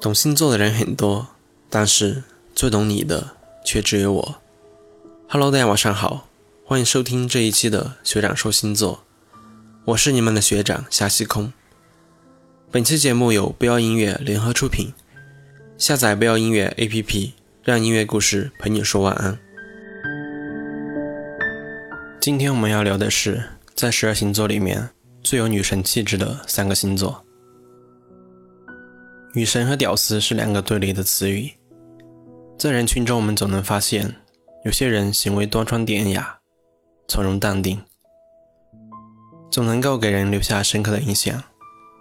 懂星座的人很多，但是最懂你的却只有我。Hello，大家晚上好，欢迎收听这一期的学长说星座，我是你们的学长夏西空。本期节目由不要音乐联合出品，下载不要音乐 APP，让音乐故事陪你说晚安。今天我们要聊的是，在十二星座里面最有女神气质的三个星座。女神和屌丝是两个对立的词语，在人群中，我们总能发现，有些人行为端庄典雅、从容淡定，总能够给人留下深刻的印象；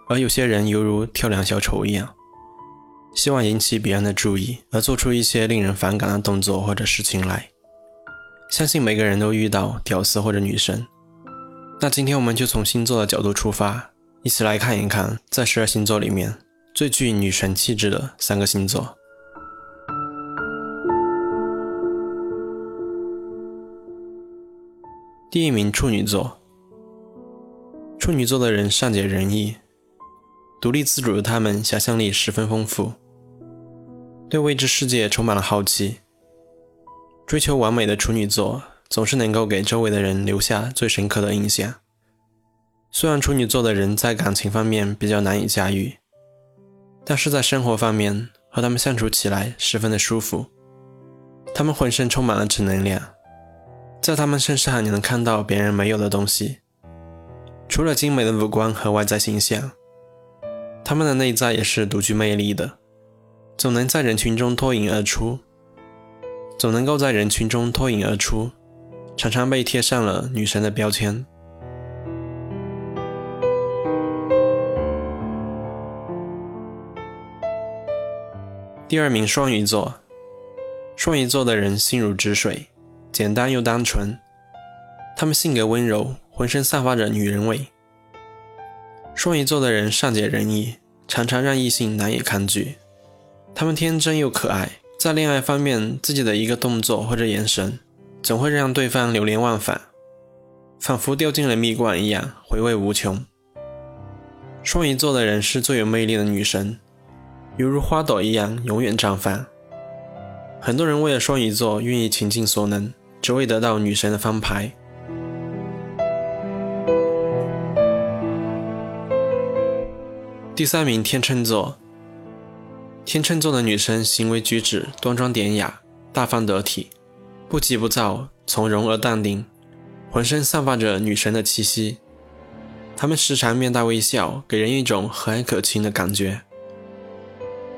而有些人犹如跳梁小丑一样，希望引起别人的注意，而做出一些令人反感的动作或者事情来。相信每个人都遇到屌丝或者女神。那今天我们就从星座的角度出发，一起来看一看，在十二星座里面。最具女神气质的三个星座。第一名处女座。处女座的人善解人意，独立自主的他们想象力十分丰富，对未知世界充满了好奇。追求完美的处女座总是能够给周围的人留下最深刻的印象。虽然处女座的人在感情方面比较难以驾驭。但是在生活方面，和他们相处起来十分的舒服。他们浑身充满了正能量，在他们身上你能看到别人没有的东西。除了精美的五官和外在形象，他们的内在也是独具魅力的，总能在人群中脱颖而出，总能够在人群中脱颖而出，常常被贴上了女神的标签。第二名，双鱼座。双鱼座的人心如止水，简单又单纯。他们性格温柔，浑身散发着女人味。双鱼座的人善解人意，常常让异性难以抗拒。他们天真又可爱，在恋爱方面，自己的一个动作或者眼神，总会让对方流连忘返，仿佛掉进了蜜罐一样，回味无穷。双鱼座的人是最有魅力的女神。犹如花朵一样永远绽放。很多人为了双鱼座愿意倾尽所能，只为得到女神的翻牌。第三名，天秤座。天秤座的女生行为举止端庄典雅、大方得体，不急不躁，从容而淡定，浑身散发着女神的气息。她们时常面带微笑，给人一种和蔼可亲的感觉。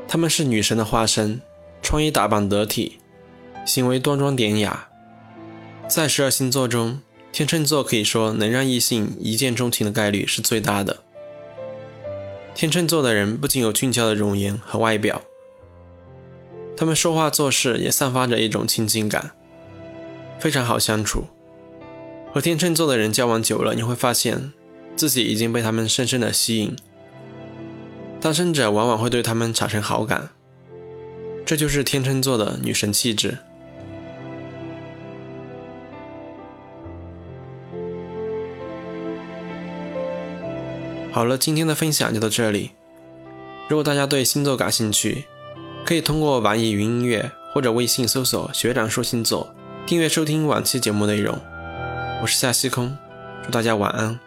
她们是女神的化身，穿衣打扮得体，行为端庄典雅。在十二星座中，天秤座可以说能让异性一见钟情的概率是最大的。天秤座的人不仅有俊俏的容颜和外表，他们说话做事也散发着一种亲近感，非常好相处。和天秤座的人交往久了，你会发现自己已经被他们深深的吸引。单身者往往会对他们产生好感，这就是天秤座的女神气质。好了，今天的分享就到这里。如果大家对星座感兴趣，可以通过网易云音乐或者微信搜索“学长说星座”，订阅收听往期节目内容。我是夏西空，祝大家晚安。